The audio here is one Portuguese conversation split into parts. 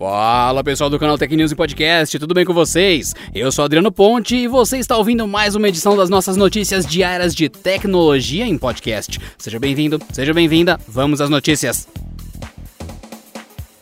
Fala pessoal do canal Tech News e Podcast, tudo bem com vocês? Eu sou Adriano Ponte e você está ouvindo mais uma edição das nossas notícias diárias de tecnologia em podcast. Seja bem-vindo, seja bem-vinda, vamos às notícias.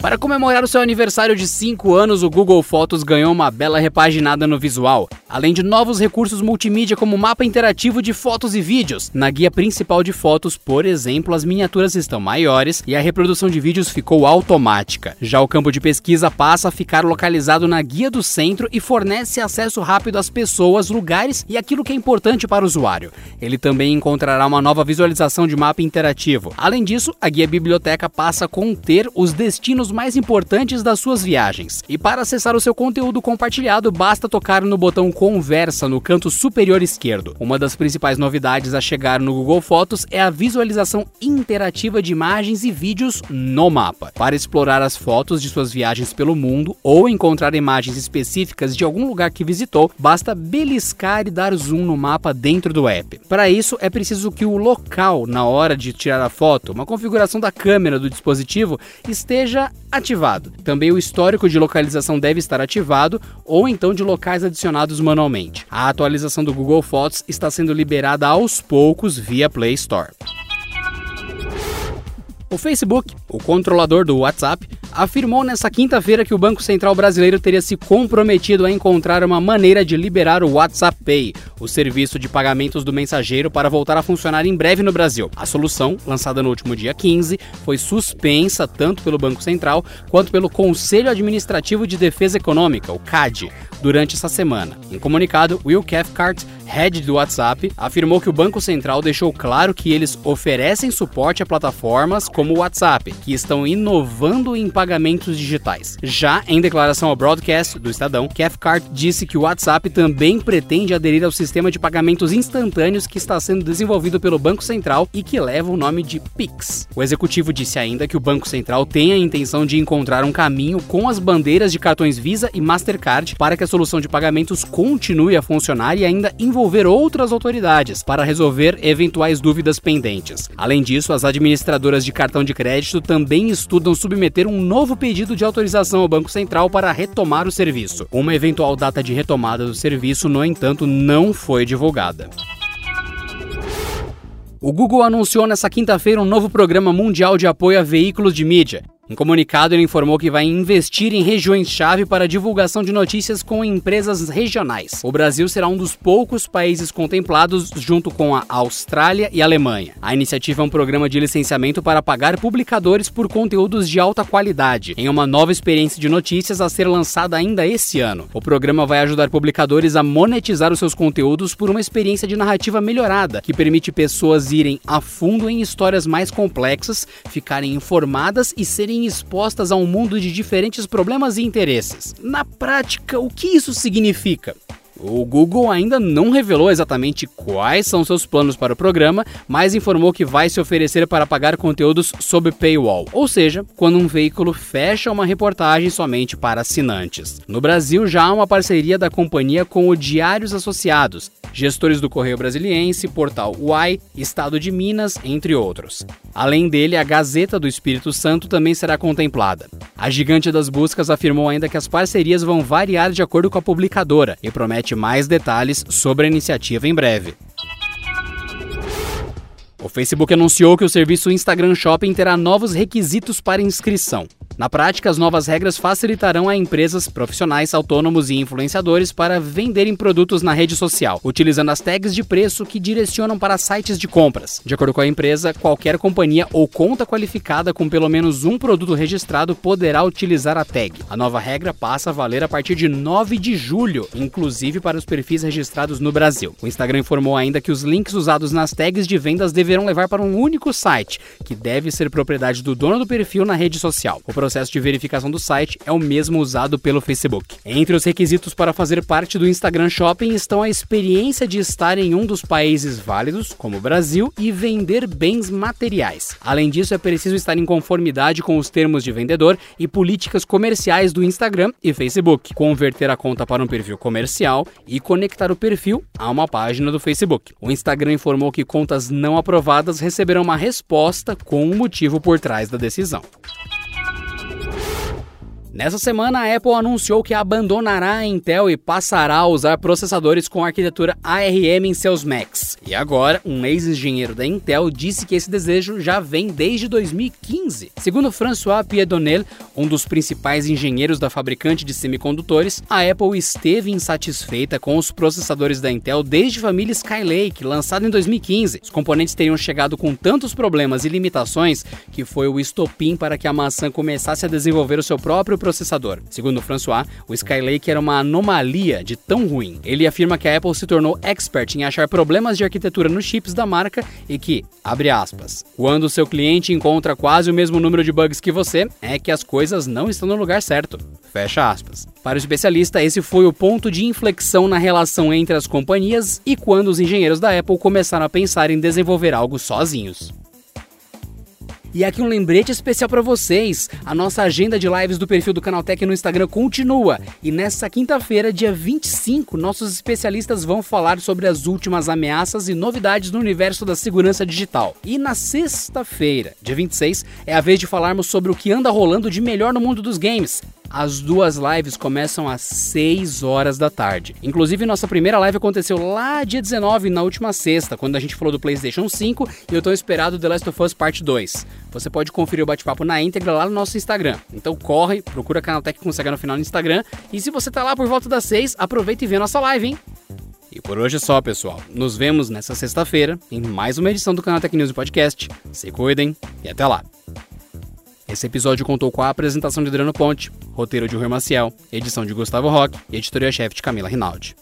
Para comemorar o seu aniversário de 5 anos, o Google Fotos ganhou uma bela repaginada no visual, além de novos recursos multimídia como mapa interativo de fotos e vídeos. Na guia principal de fotos, por exemplo, as miniaturas estão maiores e a reprodução de vídeos ficou automática. Já o campo de pesquisa passa a ficar localizado na guia do centro e fornece acesso rápido às pessoas, lugares e aquilo que é importante para o usuário. Ele também encontrará uma nova visualização de mapa interativo. Além disso, a guia biblioteca passa a conter os destinos mais importantes das suas viagens. E para acessar o seu conteúdo compartilhado, basta tocar no botão Conversa no canto superior esquerdo. Uma das principais novidades a chegar no Google Fotos é a visualização interativa de imagens e vídeos no mapa. Para explorar as fotos de suas viagens pelo mundo ou encontrar imagens específicas de algum lugar que visitou, basta beliscar e dar zoom no mapa dentro do app. Para isso, é preciso que o local na hora de tirar a foto, uma configuração da câmera do dispositivo, esteja ativado. Também o histórico de localização deve estar ativado ou então de locais adicionados manualmente. A atualização do Google Fotos está sendo liberada aos poucos via Play Store. O Facebook, o controlador do WhatsApp, afirmou nesta quinta-feira que o Banco Central brasileiro teria se comprometido a encontrar uma maneira de liberar o WhatsApp Pay, o serviço de pagamentos do mensageiro, para voltar a funcionar em breve no Brasil. A solução, lançada no último dia 15, foi suspensa tanto pelo Banco Central quanto pelo Conselho Administrativo de Defesa Econômica, o CAD, durante essa semana. Em comunicado, Will Cathcart head do WhatsApp, afirmou que o Banco Central deixou claro que eles oferecem suporte a plataformas como o WhatsApp, que estão inovando em pagamentos digitais. Já em declaração ao broadcast do Estadão, Cathcart disse que o WhatsApp também pretende aderir ao sistema de pagamentos instantâneos que está sendo desenvolvido pelo Banco Central e que leva o nome de Pix. O executivo disse ainda que o Banco Central tem a intenção de encontrar um caminho com as bandeiras de cartões Visa e Mastercard para que a solução de pagamentos continue a funcionar e ainda envolver envolver outras autoridades para resolver eventuais dúvidas pendentes. Além disso, as administradoras de cartão de crédito também estudam submeter um novo pedido de autorização ao Banco Central para retomar o serviço. Uma eventual data de retomada do serviço, no entanto, não foi divulgada. O Google anunciou nesta quinta-feira um novo programa mundial de apoio a veículos de mídia. Em comunicado, ele informou que vai investir em regiões-chave para divulgação de notícias com empresas regionais. O Brasil será um dos poucos países contemplados, junto com a Austrália e a Alemanha. A iniciativa é um programa de licenciamento para pagar publicadores por conteúdos de alta qualidade, em uma nova experiência de notícias a ser lançada ainda esse ano. O programa vai ajudar publicadores a monetizar os seus conteúdos por uma experiência de narrativa melhorada, que permite pessoas irem a fundo em histórias mais complexas, ficarem informadas e serem expostas a um mundo de diferentes problemas e interesses. Na prática, o que isso significa? O Google ainda não revelou exatamente quais são seus planos para o programa, mas informou que vai se oferecer para pagar conteúdos sob paywall, ou seja, quando um veículo fecha uma reportagem somente para assinantes. No Brasil já há uma parceria da companhia com o Diários Associados, gestores do Correio Brasiliense, Portal UAI, Estado de Minas, entre outros. Além dele, a Gazeta do Espírito Santo também será contemplada. A gigante das buscas afirmou ainda que as parcerias vão variar de acordo com a publicadora e promete mais detalhes sobre a iniciativa em breve. O Facebook anunciou que o serviço Instagram Shopping terá novos requisitos para inscrição. Na prática, as novas regras facilitarão a empresas, profissionais, autônomos e influenciadores para venderem produtos na rede social, utilizando as tags de preço que direcionam para sites de compras. De acordo com a empresa, qualquer companhia ou conta qualificada com pelo menos um produto registrado poderá utilizar a tag. A nova regra passa a valer a partir de 9 de julho, inclusive para os perfis registrados no Brasil. O Instagram informou ainda que os links usados nas tags de vendas deverão levar para um único site, que deve ser propriedade do dono do perfil na rede social. O processo de verificação do site é o mesmo usado pelo Facebook. Entre os requisitos para fazer parte do Instagram Shopping estão a experiência de estar em um dos países válidos, como o Brasil, e vender bens materiais. Além disso, é preciso estar em conformidade com os termos de vendedor e políticas comerciais do Instagram e Facebook, converter a conta para um perfil comercial e conectar o perfil a uma página do Facebook. O Instagram informou que contas não aprovadas receberão uma resposta com o motivo por trás da decisão. Nessa semana, a Apple anunciou que abandonará a Intel e passará a usar processadores com arquitetura ARM em seus Macs. E agora, um ex-engenheiro da Intel disse que esse desejo já vem desde 2015. Segundo François Piedonel, um dos principais engenheiros da fabricante de semicondutores, a Apple esteve insatisfeita com os processadores da Intel desde a família Skylake, lançada em 2015. Os componentes teriam chegado com tantos problemas e limitações que foi o estopim para que a maçã começasse a desenvolver o seu próprio processador. Segundo François, o Skylake era uma anomalia de tão ruim. Ele afirma que a Apple se tornou expert em achar problemas de arquitetura nos chips da marca e que, abre aspas, quando seu cliente encontra quase o mesmo número de bugs que você, é que as coisas não estão no lugar certo. Fecha aspas. Para o especialista, esse foi o ponto de inflexão na relação entre as companhias e quando os engenheiros da Apple começaram a pensar em desenvolver algo sozinhos. E aqui um lembrete especial para vocês. A nossa agenda de lives do perfil do Canaltech no Instagram continua. E nesta quinta-feira, dia 25, nossos especialistas vão falar sobre as últimas ameaças e novidades no universo da segurança digital. E na sexta-feira, dia 26, é a vez de falarmos sobre o que anda rolando de melhor no mundo dos games. As duas lives começam às 6 horas da tarde. Inclusive, nossa primeira live aconteceu lá dia 19, na última sexta, quando a gente falou do PlayStation 5 e eu tô esperado The Last of Us Part 2. Você pode conferir o bate-papo na íntegra lá no nosso Instagram. Então corre, procura Canaltech com CH no final no Instagram. E se você tá lá por volta das 6, aproveita e vê nossa live, hein? E por hoje é só, pessoal. Nos vemos nessa sexta-feira em mais uma edição do Canaltech News Podcast. Se cuidem e até lá. Esse episódio contou com a apresentação de Adriano Ponte, roteiro de Rui Maciel, edição de Gustavo Roque e editoria-chefe de Camila Rinaldi.